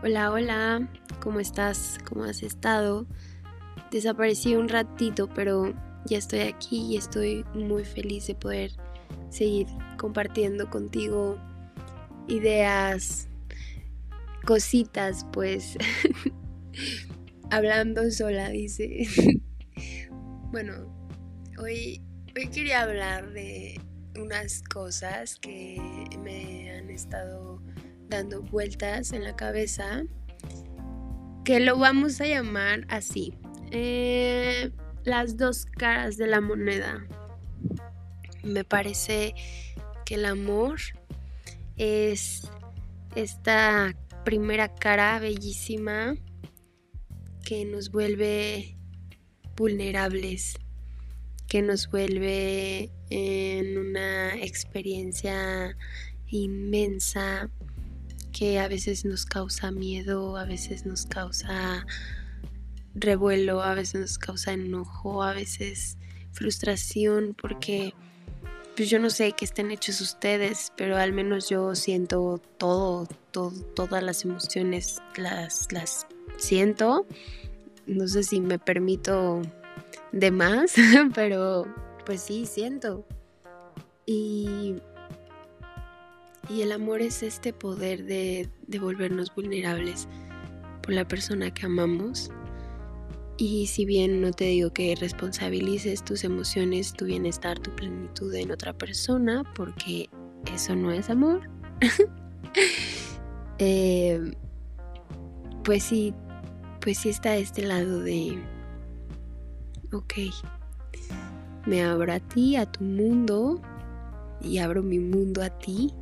Hola, hola, ¿cómo estás? ¿Cómo has estado? Desaparecí un ratito, pero ya estoy aquí y estoy muy feliz de poder seguir compartiendo contigo ideas, cositas, pues hablando sola, dice. bueno, hoy, hoy quería hablar de unas cosas que me han estado dando vueltas en la cabeza, que lo vamos a llamar así. Eh, las dos caras de la moneda. Me parece que el amor es esta primera cara bellísima que nos vuelve vulnerables, que nos vuelve en una experiencia inmensa que a veces nos causa miedo, a veces nos causa revuelo, a veces nos causa enojo, a veces frustración, porque pues yo no sé qué estén hechos ustedes, pero al menos yo siento todo, todas las emociones las, las siento. No sé si me permito de más, pero pues sí, siento. Y y el amor es este poder de, volvernos vulnerables por la persona que amamos. Y si bien no te digo que responsabilices tus emociones, tu bienestar, tu plenitud en otra persona, porque eso no es amor, eh, pues sí, pues sí está este lado de, ok, me abro a ti, a tu mundo, y abro mi mundo a ti,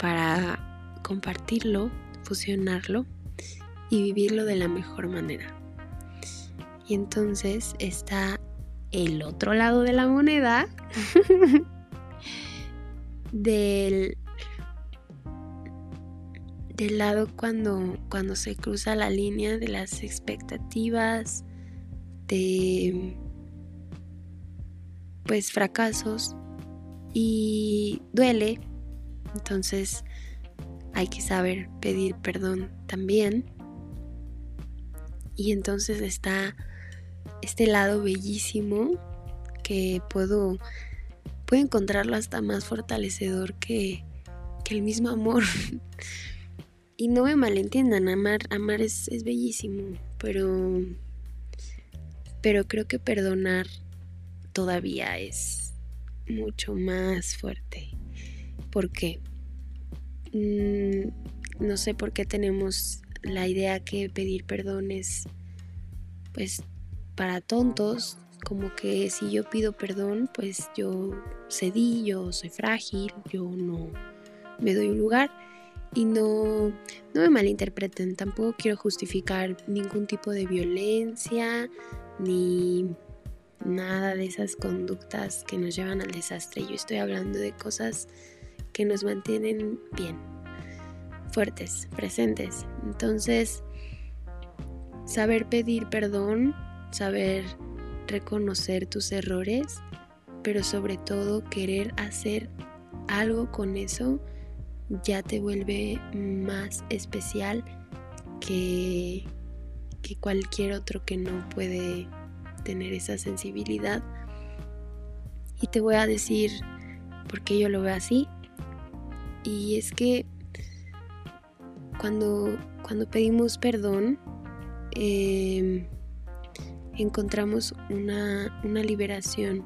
para compartirlo, fusionarlo y vivirlo de la mejor manera. Y entonces está el otro lado de la moneda del, del lado cuando, cuando se cruza la línea de las expectativas, de pues fracasos y duele entonces hay que saber pedir perdón también. Y entonces está este lado bellísimo que puedo, puedo encontrarlo hasta más fortalecedor que, que el mismo amor. y no me malentiendan, amar, amar es, bellísimo, pero, pero creo que perdonar todavía es mucho más fuerte. ¿Por qué? Mm, no sé por qué tenemos la idea que pedir perdón es pues para tontos, como que si yo pido perdón, pues yo cedí, yo soy frágil, yo no me doy un lugar y no, no me malinterpreten, tampoco quiero justificar ningún tipo de violencia ni nada de esas conductas que nos llevan al desastre. Yo estoy hablando de cosas que nos mantienen bien, fuertes, presentes. Entonces, saber pedir perdón, saber reconocer tus errores, pero sobre todo querer hacer algo con eso ya te vuelve más especial que, que cualquier otro que no puede tener esa sensibilidad. Y te voy a decir por qué yo lo veo así. Y es que cuando, cuando pedimos perdón, em, encontramos una, una liberación.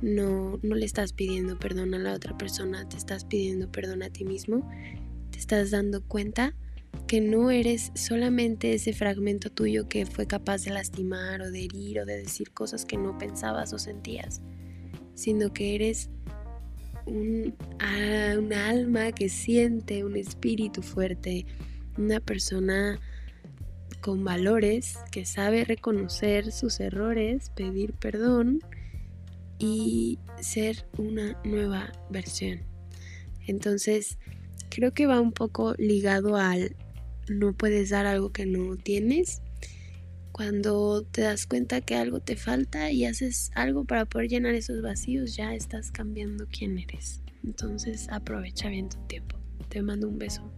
No, no le estás pidiendo perdón a la otra persona, te estás pidiendo perdón a ti mismo. Te estás dando cuenta que no eres solamente ese fragmento tuyo que fue capaz de lastimar o de herir o de decir cosas que no pensabas o sentías, sino que eres un, alma que siente, un espíritu fuerte, una persona con valores que sabe reconocer sus errores, pedir perdón y ser una nueva versión. Entonces, creo que va un poco ligado al no puedes dar algo que no tienes cuando te das cuenta que algo te falta y haces algo para poder llenar esos vacíos, ya estás cambiando quién eres. Entonces aprovecha bien tu tiempo. Te mando un beso.